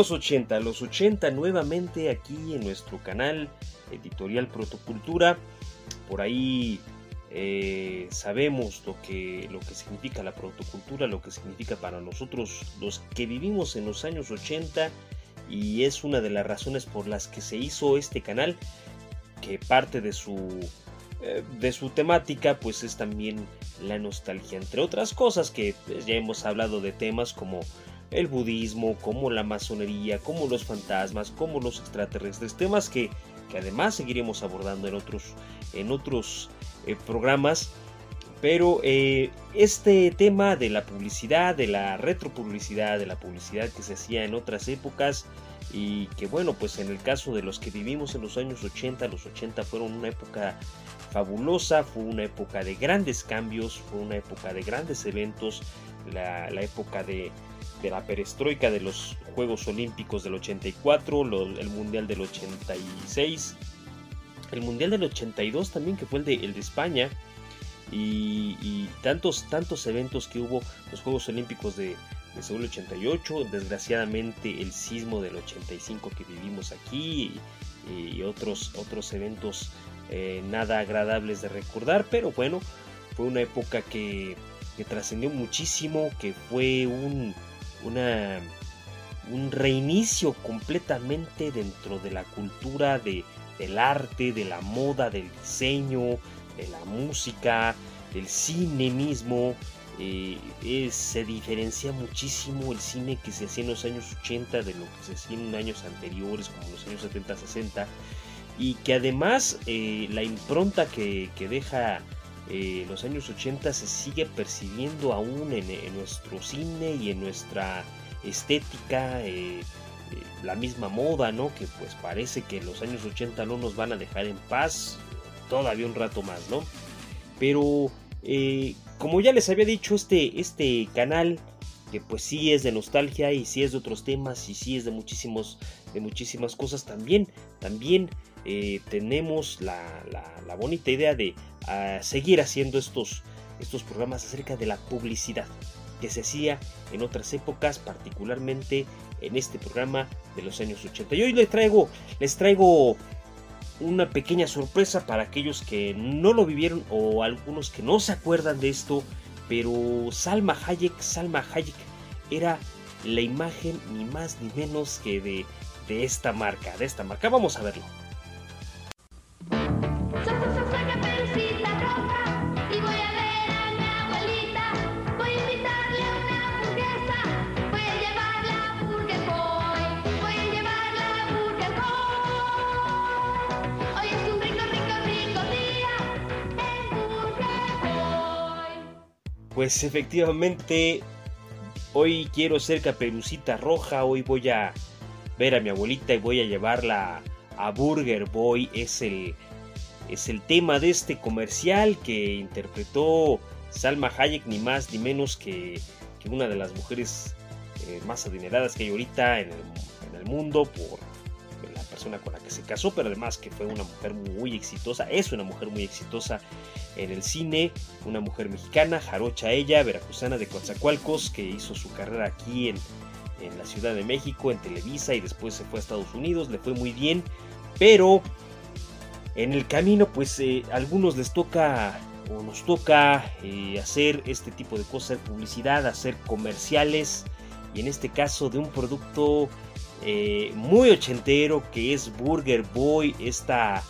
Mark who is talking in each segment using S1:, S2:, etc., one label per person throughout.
S1: Los 80, los 80 nuevamente aquí en nuestro canal editorial Protocultura. Por ahí eh, sabemos lo que, lo que significa la protocultura, lo que significa para nosotros los que vivimos en los años 80 y es una de las razones por las que se hizo este canal, que parte de su, eh, de su temática pues es también la nostalgia, entre otras cosas que pues, ya hemos hablado de temas como el budismo, como la masonería, como los fantasmas, como los extraterrestres, temas que, que además seguiremos abordando en otros, en otros eh, programas. Pero eh, este tema de la publicidad, de la retropublicidad, de la publicidad que se hacía en otras épocas y que bueno, pues en el caso de los que vivimos en los años 80, los 80 fueron una época fabulosa, fue una época de grandes cambios, fue una época de grandes eventos, la, época de, de, la perestroika de los Juegos Olímpicos del 84, el Mundial del 86, el Mundial del 82 también, que fue el de, España, y, tantos, tantos eventos que hubo, los Juegos Olímpicos de, de Seúl 88, desgraciadamente el sismo del 85 que vivimos aquí, y, otros, otros eventos eh, nada agradables de recordar, pero bueno, fue una época que, que trascendió muchísimo, que fue un, una, un reinicio completamente dentro de la cultura de, del arte, de la moda, del diseño, de la música, del cine mismo. Eh, se diferencia muchísimo el cine que se hacía en los años 80 de lo que se hacía en años anteriores, como los años 70, 60, y que además eh, la impronta que, deja eh, los años 80 se sigue percibiendo aún en, nuestro cine y en nuestra estética la misma moda, ¿no? Que pues parece que los años 80 no nos van a dejar en paz todavía un rato más, ¿no? Pero eh, como ya les había dicho, este, este canal que pues sí es de nostalgia y sí es de otros temas y sí es de muchísimos de muchísimas cosas también también eh, tenemos la, la, bonita idea de ah, seguir haciendo estos estos programas acerca de la publicidad que se hacía en otras épocas, particularmente en este programa de los años 80. Y hoy les traigo, les traigo una pequeña sorpresa para aquellos que no lo vivieron o algunos que no se acuerdan de esto, pero Salma Hayek, Salma Hayek era la imagen ni más ni menos que de, de esta marca, de esta marca. Vamos a verlo. Pues efectivamente, hoy quiero ser caperucita roja, hoy voy a ver a mi abuelita y voy a llevarla a Burger Boy. Es el, es el tema de este comercial que interpretó Salma Hayek, ni más ni menos que, una de las mujeres eh, más adineradas que hay ahorita en el mundo por con la que se casó, pero además que fue una mujer muy exitosa, es una mujer muy exitosa en el cine, una mujer mexicana, jarocha ella, veracruzana de Coatzacoalcos, que hizo su carrera aquí en, en la Ciudad de México, en Televisa, y después se fue a Estados Unidos, le fue muy bien, pero en el camino, pues eh, a algunos les toca o nos toca eh, hacer este tipo de cosas, publicidad, hacer comerciales, y en este caso de un producto eh, muy ochentero que es Burger Boy, esta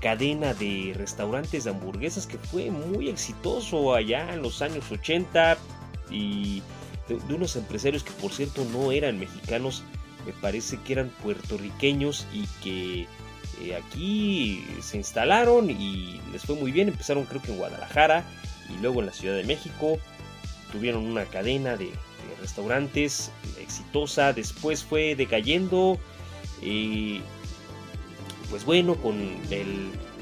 S1: cadena de restaurantes de hamburguesas que fue muy exitoso allá en los años 80 y de, unos empresarios que por cierto no eran mexicanos, me parece que eran puertorriqueños y que eh, aquí se instalaron y les fue muy bien, empezaron creo que en Guadalajara y luego en la Ciudad de México, tuvieron una cadena de, restaurantes exitosa, después fue decayendo, y pues bueno, con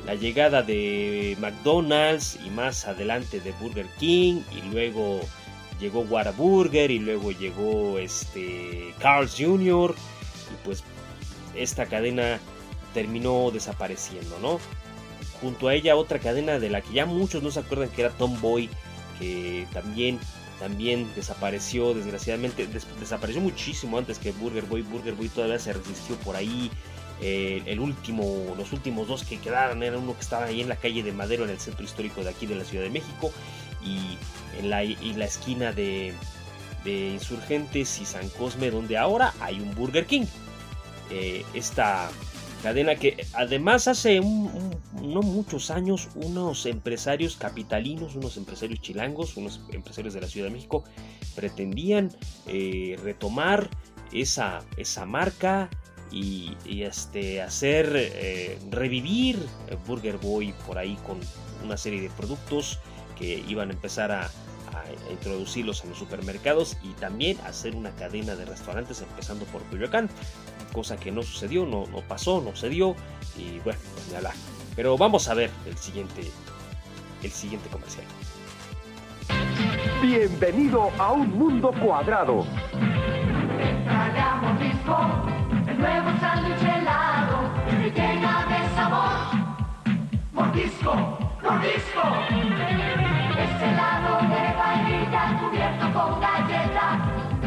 S1: la llegada de McDonald's y más adelante de Burger King y luego llegó Whataburger y luego llegó este Carl's Jr. y pues esta cadena terminó desapareciendo, ¿no? Junto a ella otra cadena de la que ya muchos no se acuerdan que era Tomboy, que también también desapareció, desgraciadamente, desapareció muchísimo antes que Burger Boy. Burger Boy todavía se resistió por ahí. Eh, el último, los últimos dos que quedaron era uno que estaba ahí en la calle de Madero, en el centro histórico de aquí de la Ciudad de México, y en la, y la esquina de, de Insurgentes y San Cosme, donde ahora hay un Burger King. Eh, esta cadena que además hace no muchos años unos empresarios capitalinos, unos empresarios chilangos, unos empresarios de la Ciudad de México pretendían eh, retomar esa, esa marca y, este, hacer eh, revivir Burger Boy por ahí con una serie de productos que iban a empezar a, a, introducirlos en los supermercados y también hacer una cadena de restaurantes empezando por Coyoacán, cosa que no sucedió, no, no pasó, no se dio y bueno, pues ni hablar. Pero vamos a ver el siguiente, el siguiente comercial.
S2: Bienvenido a un mundo cuadrado. el nuevo sándwich helado, llena de sabor. Mordisco, mordisco. Con galleta,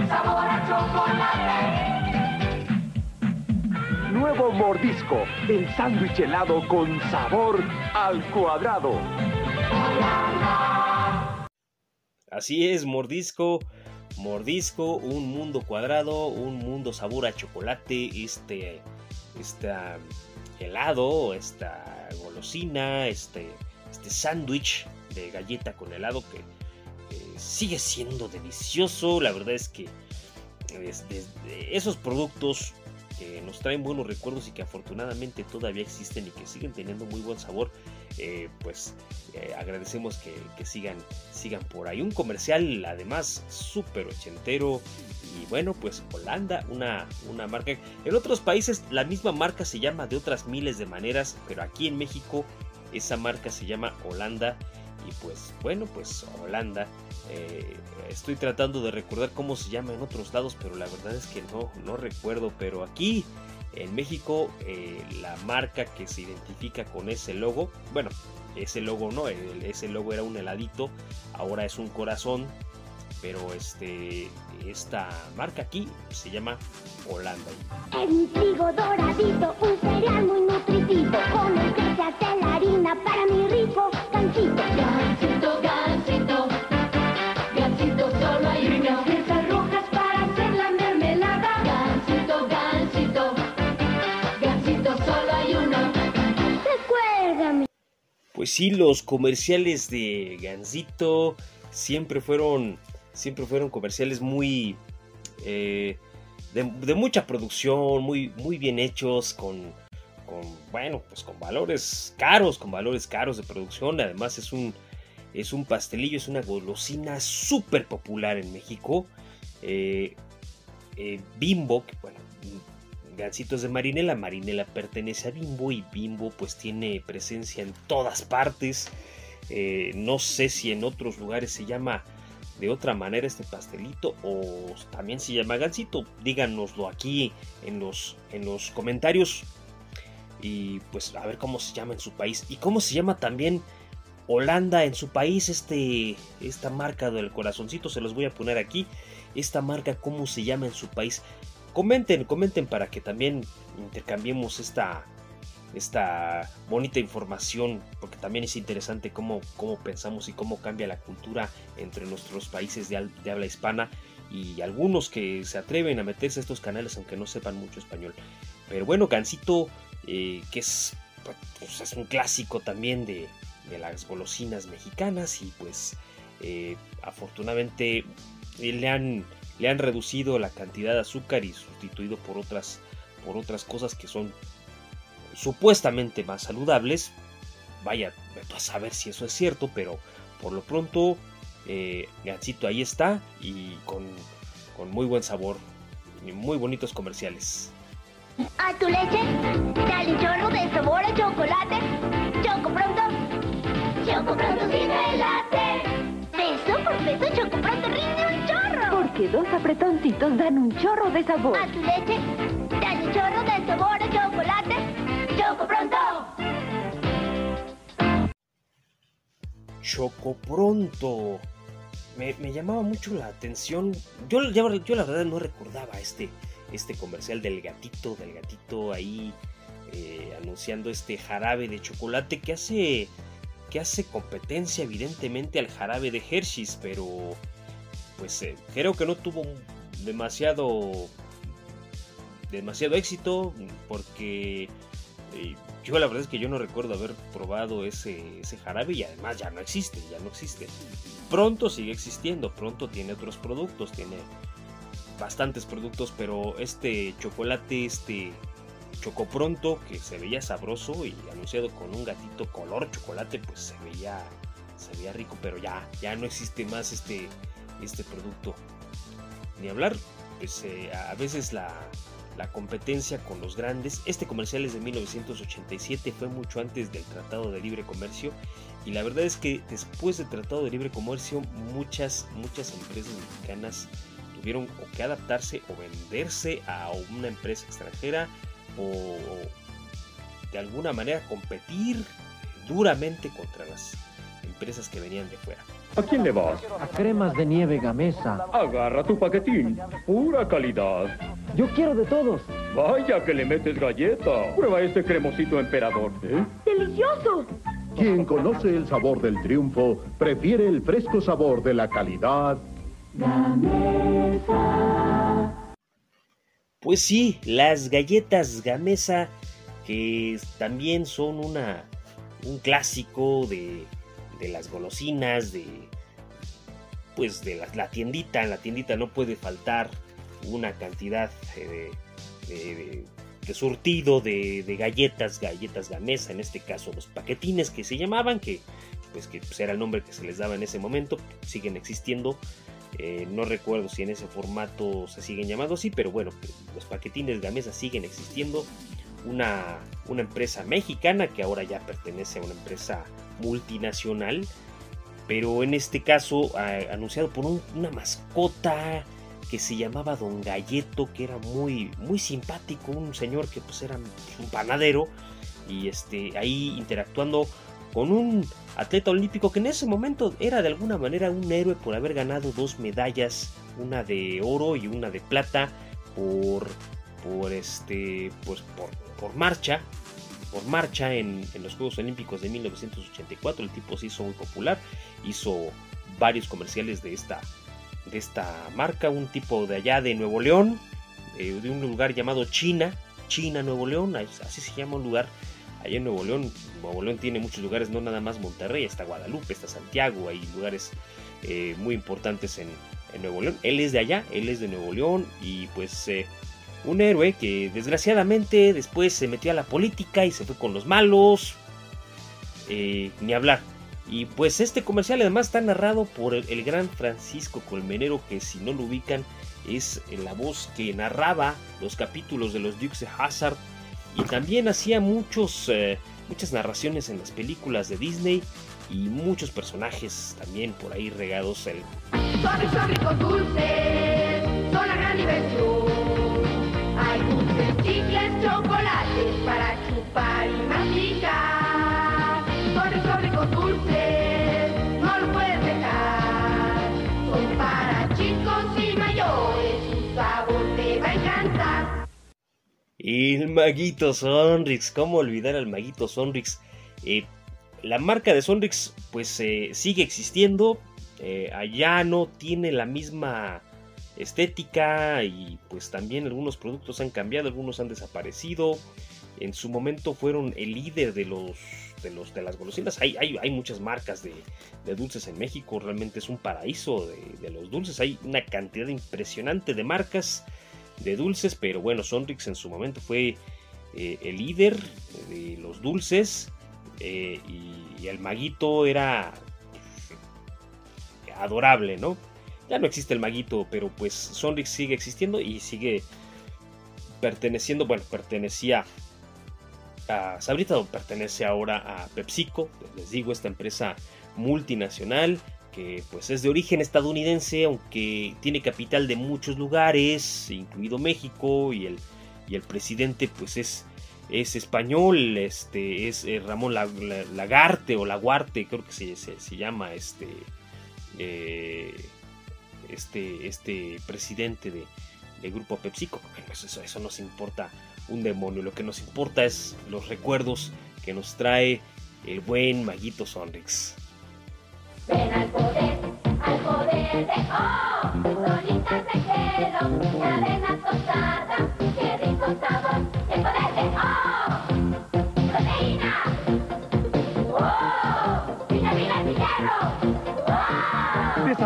S2: sabor a chocolate. Nuevo mordisco, el sándwich helado con sabor al cuadrado.
S1: Así es, mordisco. Mordisco, un mundo cuadrado, un mundo sabor a chocolate, este, este helado, esta golosina, este, este sándwich de galleta con helado que sigue siendo delicioso. La verdad es que esos productos que nos traen buenos recuerdos y que afortunadamente todavía existen y que siguen teniendo muy buen sabor, eh, pues eh, agradecemos que, sigan, sigan por ahí. Un comercial además súper ochentero y bueno, pues Holanda, una, una marca. En otros países la misma marca se llama de otras miles de maneras, pero aquí en México esa marca se llama Holanda y pues bueno, pues Holanda. Eh, estoy tratando de recordar cómo se llama en otros lados, pero la verdad es que no, no recuerdo. Pero aquí en México, eh, la marca que se identifica con ese logo, bueno, ese logo no, ese logo era un heladito, ahora es un corazón, pero este, esta marca aquí se llama Holanda.
S3: En trigo
S1: sí, los comerciales de Gansito siempre fueron, siempre fueron comerciales muy... Eh, de, mucha producción, muy, muy bien hechos, con, con, bueno, pues con valores caros, con valores caros de producción. Además es un, es un pastelillo, es una golosina súper popular en México. Eh, eh, Bimbo, que bueno, Gancitos de Marinela, Marinela pertenece a Bimbo y Bimbo pues tiene presencia en todas partes. Eh, no sé si en otros lugares se llama de otra manera este pastelito o también se llama gansito. Díganoslo aquí en los, en los comentarios. Y pues a ver cómo se llama en su país. Y cómo se llama también Holanda en su país este esta marca del corazoncito. Se los voy a poner aquí. Esta marca cómo se llama en su país comenten comenten para que también intercambiemos esta esta bonita información porque también es interesante cómo, cómo pensamos y cómo cambia la cultura entre nuestros países de, de habla hispana y algunos que se atreven a meterse a estos canales aunque no sepan mucho español. Pero bueno Gansito eh, que es, pues, es, un clásico también de, las golosinas mexicanas y pues eh, afortunadamente eh, le han, le han reducido la cantidad de azúcar y sustituido por otras, por otras cosas que son supuestamente más saludables. Vaya, a saber si eso es cierto, pero por lo pronto eh, Gansito ahí está y con, con muy buen sabor y muy bonitos comerciales.
S3: A tu leche, dale chorro de sabor a chocolate. Choco pronto, choco pronto sin late. Peso por peso, choco
S4: Porque dos apretoncitos dan un chorro de sabor.
S3: A tu leche, dale chorro de sabor a chocolate. Choco pronto.
S1: Choco pronto. me, llamaba mucho la atención. Yo, yo, la verdad no recordaba este, este comercial del gatito, del gatito ahí eh, anunciando este jarabe de chocolate que hace, que hace competencia evidentemente al jarabe de Hershey's, pero pues eh, creo que no tuvo demasiado demasiado éxito porque eh, yo la verdad es que yo no recuerdo haber probado ese, ese jarabe y además ya no existe, ya no existe. Pronto sigue existiendo, pronto tiene otros productos, tiene bastantes productos, pero este chocolate, este chocopronto que se veía sabroso y anunciado con un gatito color chocolate, pues se veía, se veía rico, pero ya, ya no existe más este, este producto. Ni hablar, pues eh, a veces la, la competencia con los grandes. Este comercial es de 1987, fue mucho antes del Tratado de Libre Comercio y la verdad es que después del Tratado de Libre Comercio muchas, muchas empresas mexicanas tuvieron que adaptarse o venderse a una empresa extranjera o de alguna manera competir duramente contra las empresas que venían de fuera.
S2: ¿A quién le vas?
S5: A cremas de nieve Gamesa.
S2: Agarra tu paquetín. Pura calidad.
S5: Yo quiero de todos.
S2: Vaya que le metes galleta. Prueba este cremosito emperador. ¿eh?
S3: ¡Delicioso!
S6: Quien conoce el sabor del triunfo, prefiere el fresco sabor de la calidad.
S3: Gamesa.
S1: Pues sí, las galletas Gamesa, que también son una, un clásico de de las golosinas, de pues de la, tiendita, en la tiendita no puede faltar una cantidad eh, de, de, surtido de, galletas, galletas gamesa, en este caso los paquetines que se llamaban, que pues que pues, era el nombre que se les daba en ese momento, siguen existiendo. Eh, no recuerdo si en ese formato se siguen llamando así, pero bueno, los paquetines gamesa siguen existiendo una, empresa mexicana que ahora ya pertenece a una empresa multinacional, pero en este caso anunciado por una mascota que se llamaba Don Galleto, que era muy, muy simpático, un señor que pues era un panadero y este, ahí interactuando con un atleta olímpico que en ese momento era de alguna manera un héroe por haber ganado dos medallas, una de oro y una de plata por por este pues por por marcha, por marcha en, los Juegos Olímpicos de 1984. El tipo se hizo muy popular, hizo varios comerciales de esta, de esta marca, un tipo de allá de Nuevo León, eh, de un lugar llamado China, China, Nuevo León, así se llama un lugar allá en Nuevo León. Nuevo León tiene muchos lugares, no nada más Monterrey, está Guadalupe, está Santiago, hay lugares eh, muy importantes en, Nuevo León. Él es de allá, él es de Nuevo León y pues eh, un héroe que desgraciadamente después se metió a la política y se fue con los malos. Eh, ni hablar. Y pues este comercial además está narrado por el, gran Francisco Colmenero, que si no lo ubican es la voz que narraba los capítulos de los Dukes de Hazard y también hacía muchos, eh, muchas narraciones en las películas de Disney y muchos personajes también por ahí regados. El...
S3: Chicles, chocolates para chupar y masticar. Sobre, sobre con dulces, no lo puedes dejar. Son para chicos y mayores, su sabor te va a encantar.
S1: El Maguito Sonrix, ¿cómo olvidar al Maguito Sonrix? Eh, la marca de Sonrix pues eh, sigue existiendo, eh, allá no tiene la misma estética y pues también algunos productos han cambiado, algunos han desaparecido. En su momento fueron el líder de los de, los, de las golosinas. Hay, hay, muchas marcas de, dulces en México, realmente es un paraíso de, los dulces. Hay una cantidad impresionante de marcas de dulces, pero bueno, Sonrix en su momento fue eh, el líder de los dulces eh, y, y, el maguito era pues, adorable, ¿no? Ya no existe el maguito, pero pues Sonrix sigue existiendo y sigue perteneciendo, bueno, pertenecía a Sabrita, pertenece ahora a PepsiCo, les digo, esta empresa multinacional que pues es de origen estadounidense, aunque tiene capital de muchos lugares, incluido México, y el, y el presidente pues es, es español, este, es eh, Ramón Lagarte o Laguarte, creo que se, se, se llama este eh, este, este presidente de, de Grupo PepsiCo. Bueno, pues eso, eso nos importa un demonio. Lo que nos importa es los recuerdos que nos trae el buen Maguito Sonrix.
S3: Ven al poder, al poder de oh, donitas de Kellogg, la avena tostada, qué rico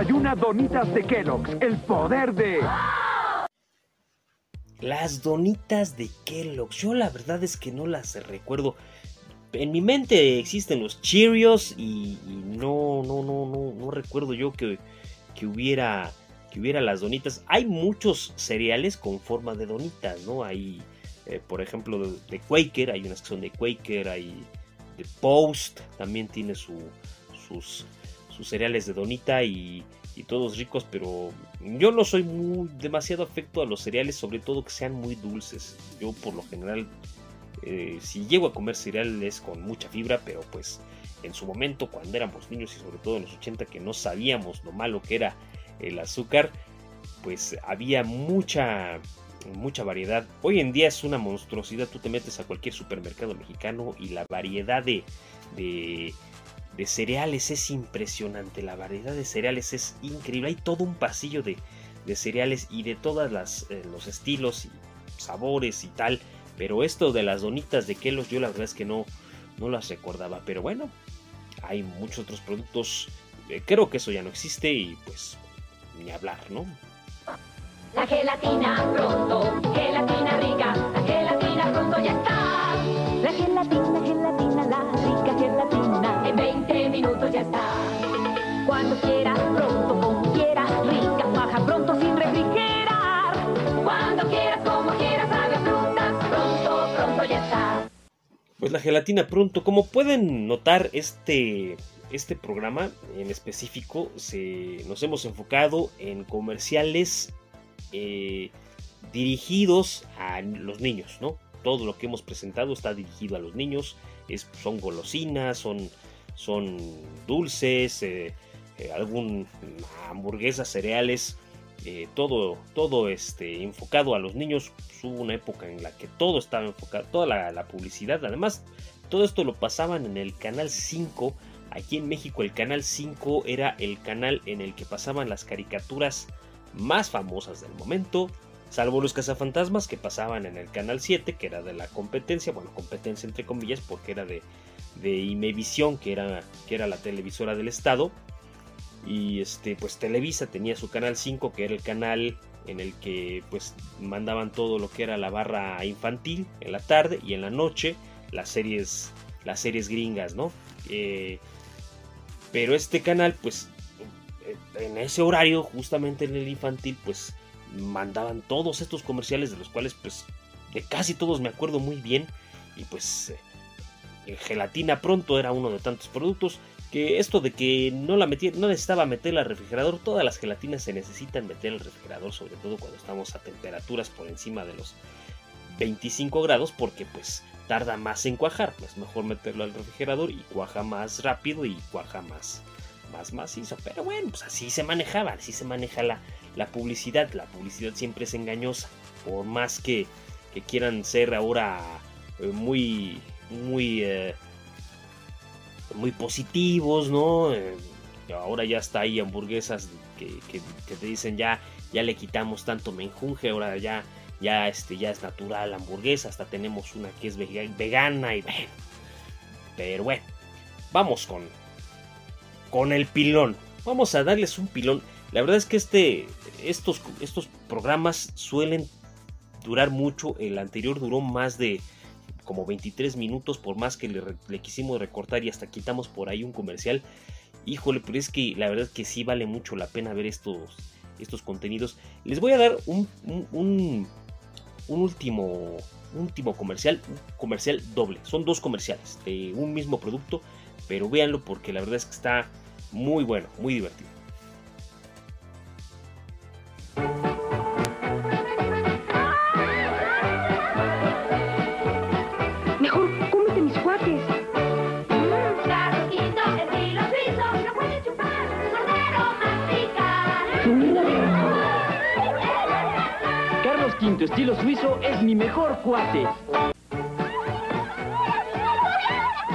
S2: Desayuna donitas de Kellogg's, el poder de...
S1: Las donitas de Kellogg's. Yo la verdad es que no las recuerdo. En mi mente existen los Cheerios y, no, no, no, no, no recuerdo yo que, que hubiera que hubiera las donitas. Hay muchos cereales con forma de donitas, ¿no? Hay, eh, por ejemplo, de, de Quaker, hay unas que son de Quaker, hay de Post, también tiene su, sus, sus cereales de donita y, todos ricos, pero yo no soy muy demasiado afecto a los cereales, sobre todo que sean muy dulces. Yo por lo general, eh, si llego a comer cereales con mucha fibra, pero pues en su momento cuando éramos niños y sobre todo en los 80 que no sabíamos lo malo que era el azúcar, pues había mucha mucha variedad. Hoy en día es una monstruosidad, tú te metes a cualquier supermercado mexicano y la variedad de de cereales es impresionante. La variedad de cereales es increíble. Hay todo un pasillo de, de cereales y de todos eh, los estilos y sabores y tal. Pero esto de las donitas de Kellogg's yo la verdad es que no, no las recordaba. Pero bueno, hay muchos otros productos. eh, creo que eso ya no existe y pues ni hablar, ¿no?
S3: La gelatina pronto, gelatina rica, la gelatina pronto ya está.
S4: La gelatina, gelatina, la Cuando quieras, pronto, como quieras, rica, baja pronto sin refrigerar.
S3: Cuando quieras, como quieras, sabe frutas, pronto, pronto ya está.
S1: Pues la gelatina pronto. Como pueden notar, este, este programa en específico se, nos hemos enfocado en comerciales eh, dirigidos a los niños, ¿no? Todo lo que hemos presentado está dirigido a los niños. Es, son golosinas, son, son dulces, eh, eh, algún hamburguesas, cereales. eh, todo, todo este, enfocado a los niños. Hubo una época en la que todo estaba enfocado, toda la, la publicidad. Además, todo esto lo pasaban en el canal 5. Aquí en México el canal 5 era el canal en el que pasaban las caricaturas más famosas del momento, salvo los cazafantasmas que pasaban en el canal 7, que era de la competencia, bueno, competencia entre comillas, porque era de, de Imevisión, que era, que era la televisora del estado. Y este, pues Televisa tenía su canal 5, que era el canal en el que pues mandaban todo lo que era la barra infantil en la tarde y en la noche las series, las series gringas, ¿no? Eh, pero este canal, pues en ese horario, justamente en el infantil, pues mandaban todos estos comerciales de los cuales pues de casi todos me acuerdo muy bien y pues gelatina pronto era uno de tantos productos que esto de que no la metía, no necesitaba meterla al refrigerador, todas las gelatinas se necesitan meter al refrigerador, sobre todo cuando estamos a temperaturas por encima de los 25 grados, porque pues tarda más en cuajar, es mejor meterlo al refrigerador y cuaja más rápido y cuaja más, más macizo, pero bueno, pues así se manejaba, así se maneja la, la publicidad, la publicidad siempre es engañosa, por más que, que quieran ser ahora eh, muy, muy... eh, muy positivos, ¿no? Eh, ahora ya está ahí hamburguesas que, que- te dicen ya, ya le quitamos tanto menjunje, ahora ya, ya, este, ya es natural la hamburguesa, hasta tenemos una que es vega- vegana y bueno. Pero bueno, vamos con, con el pilón. Vamos a darles un pilón. La verdad es que este, estos, estos programas suelen durar mucho. El anterior duró más de como 23 minutos, por más que le, quisimos recortar y hasta quitamos por ahí un comercial. Híjole, pero es que la verdad que sí vale mucho la pena ver estos, estos contenidos. Les voy a dar un, un, último, último comercial, un comercial doble. Son dos comerciales de un mismo producto, pero véanlo porque la verdad es que está muy bueno, muy divertido.
S5: V estilo suizo es mi mejor cuate.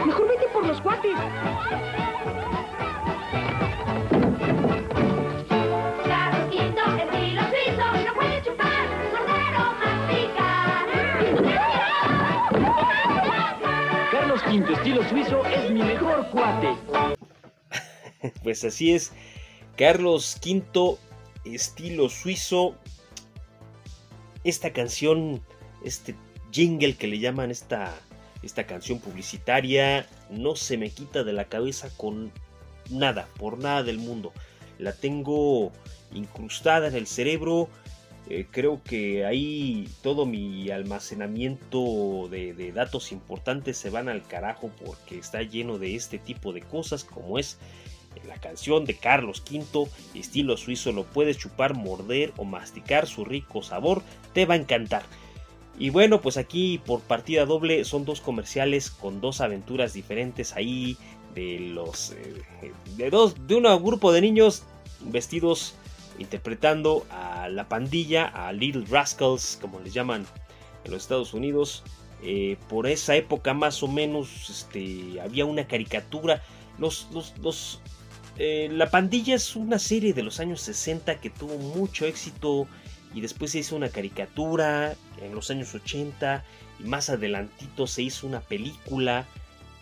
S4: Mejor vete por los cuates.
S3: Carlos Quinto, estilo suizo, no puede chupar, morder o masticar.
S5: Carlos V estilo suizo es mi mejor cuate.
S1: Pues así es. Carlos V, estilo suizo. Esta canción, este jingle que le llaman esta, esta canción publicitaria, no se me quita de la cabeza con nada, por nada del mundo. La tengo incrustada en el cerebro. Eh, creo que ahí todo mi almacenamiento de, de datos importantes se van al carajo porque está lleno de este tipo de cosas como es la canción de Carlos V, estilo suizo, lo puedes chupar, morder o masticar, su rico sabor te va a encantar. Y bueno, pues aquí por partida doble son dos comerciales con dos aventuras diferentes ahí de los eh, de dos de un grupo de niños vestidos interpretando a la pandilla, a Little Rascals, como les llaman en los Estados Unidos. Eh, por esa época más o menos este, había una caricatura. Los, los, los eh, la pandilla es una serie de los años 60 que tuvo mucho éxito y después se hizo una caricatura en los años 80 y más adelantito se hizo una película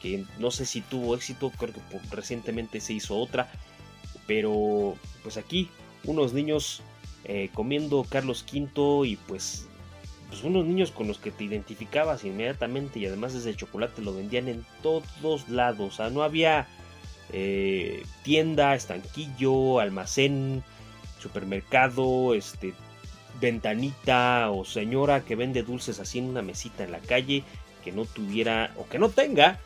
S1: que no sé si tuvo éxito, creo que recientemente se hizo otra, pero pues aquí unos niños eh, comiendo Carlos V y pues, pues unos niños con los que te identificabas inmediatamente y además ese chocolate lo vendían en todos lados, o sea, no había eh, tienda, estanquillo, almacén, supermercado, este, ventanita o señora que vende dulces así en una mesita en la calle que no tuviera o que no tenga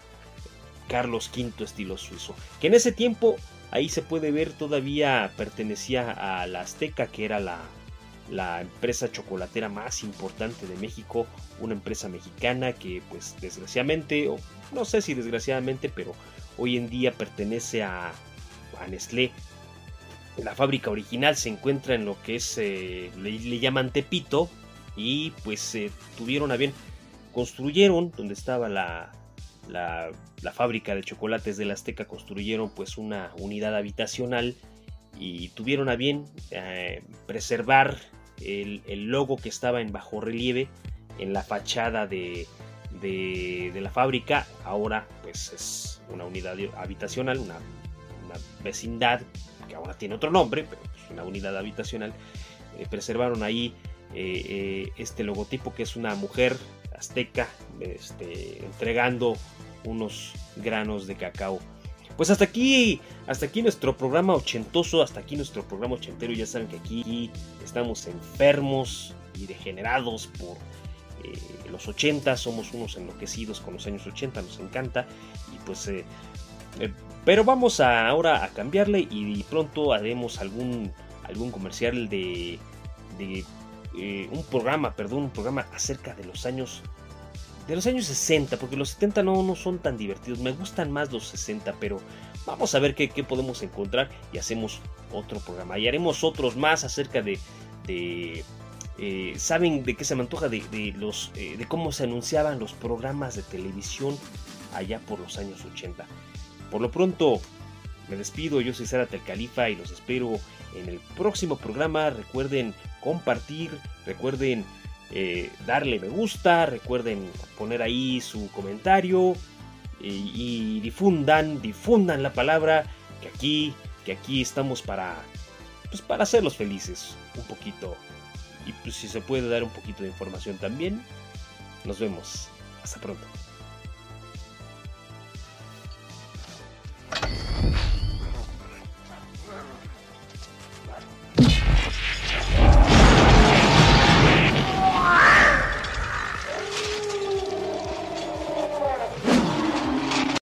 S1: Carlos V estilo suizo. Que en ese tiempo ahí se puede ver todavía pertenecía a la Azteca que era la, la empresa chocolatera más importante de México, una empresa mexicana que pues desgraciadamente, o no sé si desgraciadamente, pero hoy en día pertenece a, a Nestlé. La fábrica original se encuentra en lo que es, eh, le, llaman Tepito, y pues eh, tuvieron a bien, construyeron donde estaba la, la, fábrica de chocolates de la Azteca, construyeron pues una unidad habitacional y tuvieron a bien eh, preservar el, el logo que estaba en bajo relieve en la fachada de, de, de la fábrica. Ahora pues es una unidad habitacional, una, vecindad que ahora tiene otro nombre, pero una unidad habitacional. Eh, preservaron ahí eh, eh, este logotipo que es una mujer azteca este, entregando unos granos de cacao. Pues hasta aquí, hasta aquí nuestro programa ochentoso, hasta aquí nuestro programa ochentero. Ya saben que aquí estamos enfermos y degenerados por eh, los 80, somos unos enloquecidos con los años 80, nos encanta. Y pues, eh, eh, pero vamos ahora a cambiarle y pronto haremos algún, algún comercial de, de un programa, perdón, un programa acerca de los años de los años 60, porque los 70 no, no son tan divertidos, me gustan más los 60, pero vamos a ver qué, qué podemos encontrar y hacemos otro programa. Y haremos otros más acerca de... de eh, ¿Saben de qué se me antoja? De, los, eh, de cómo se anunciaban los programas de televisión allá por los años 80. Por lo pronto, me despido, yo soy Sara el Califa y los espero en el próximo programa. Recuerden compartir, recuerden eh, darle me gusta, recuerden poner ahí su comentario y, y difundan, difundan la palabra que aquí, que aquí estamos para, pues para hacerlos felices un poquito y pues si se puede dar un poquito de información también. Nos vemos, hasta pronto.